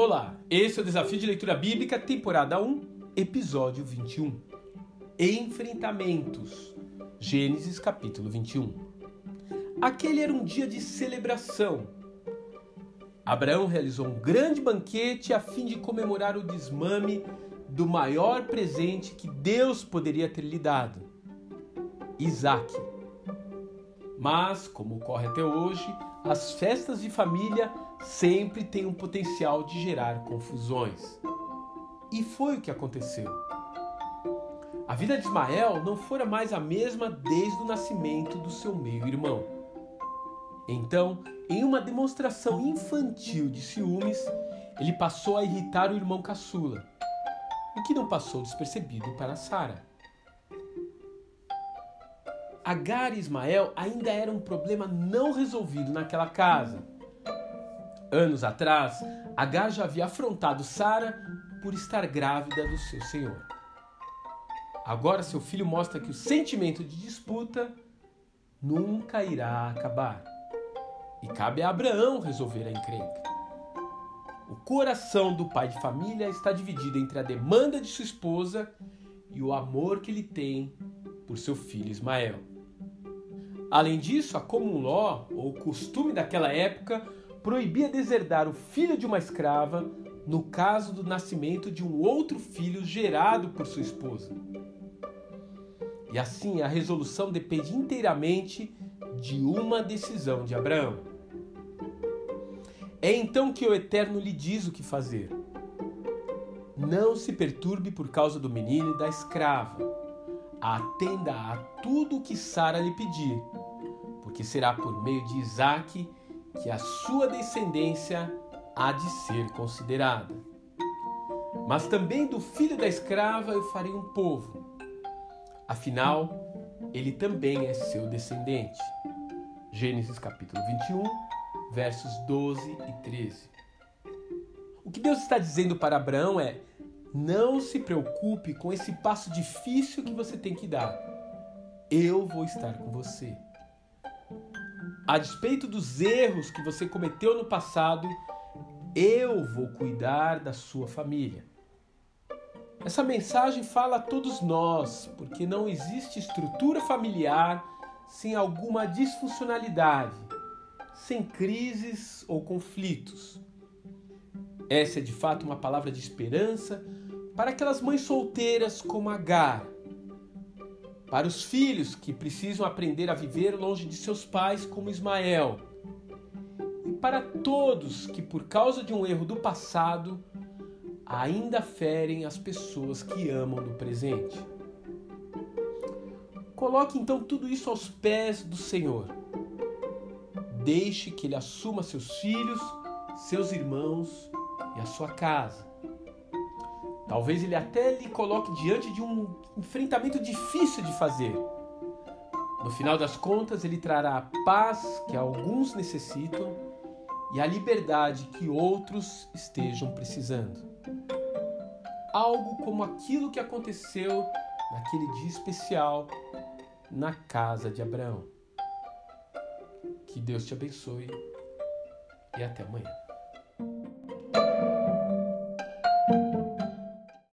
Olá, esse é o Desafio de Leitura Bíblica, temporada 1, episódio 21. Enfrentamentos. Gênesis capítulo 21. Aquele era um dia de celebração. Abraão realizou um grande banquete a fim de comemorar o desmame do maior presente que Deus poderia ter lhe dado: Isaac. Mas, como ocorre até hoje, as festas de família sempre têm um potencial de gerar confusões. E foi o que aconteceu. A vida de Ismael não fora mais a mesma desde o nascimento do seu meio-irmão. Então, em uma demonstração infantil de ciúmes, ele passou a irritar o irmão caçula, o que não passou despercebido para Sara. Agar e Ismael ainda eram um problema não resolvido naquela casa. Anos atrás, Agar já havia afrontado Sara por estar grávida do seu senhor. Agora seu filho mostra que o sentimento de disputa nunca irá acabar. E cabe a Abraão resolver a encrenca. O coração do pai de família está dividido entre a demanda de sua esposa e o amor que ele tem por seu filho Ismael. Além disso, a law, ou costume daquela época, proibia deserdar o filho de uma escrava no caso do nascimento de um outro filho gerado por sua esposa. E assim a resolução depende inteiramente de uma decisão de Abraão. É então que o Eterno lhe diz o que fazer. Não se perturbe por causa do menino e da escrava. Atenda a tudo o que Sara lhe pedir, porque será por meio de Isaque que a sua descendência há de ser considerada. Mas também do filho da escrava eu farei um povo. Afinal, ele também é seu descendente. Gênesis capítulo 21, versos 12 e 13. O que Deus está dizendo para Abraão é: não se preocupe com esse passo difícil que você tem que dar. Eu vou estar com você. A despeito dos erros que você cometeu no passado, eu vou cuidar da sua família. Essa mensagem fala a todos nós, porque não existe estrutura familiar sem alguma disfuncionalidade, sem crises ou conflitos. Essa é de fato uma palavra de esperança para aquelas mães solteiras como Agar para os filhos que precisam aprender a viver longe de seus pais, como Ismael, e para todos que, por causa de um erro do passado, ainda ferem as pessoas que amam no presente. Coloque então tudo isso aos pés do Senhor. Deixe que Ele assuma seus filhos, seus irmãos e a sua casa. Talvez ele até lhe coloque diante de um enfrentamento difícil de fazer. No final das contas, ele trará a paz que alguns necessitam e a liberdade que outros estejam precisando. Algo como aquilo que aconteceu naquele dia especial na casa de Abraão. Que Deus te abençoe e até amanhã.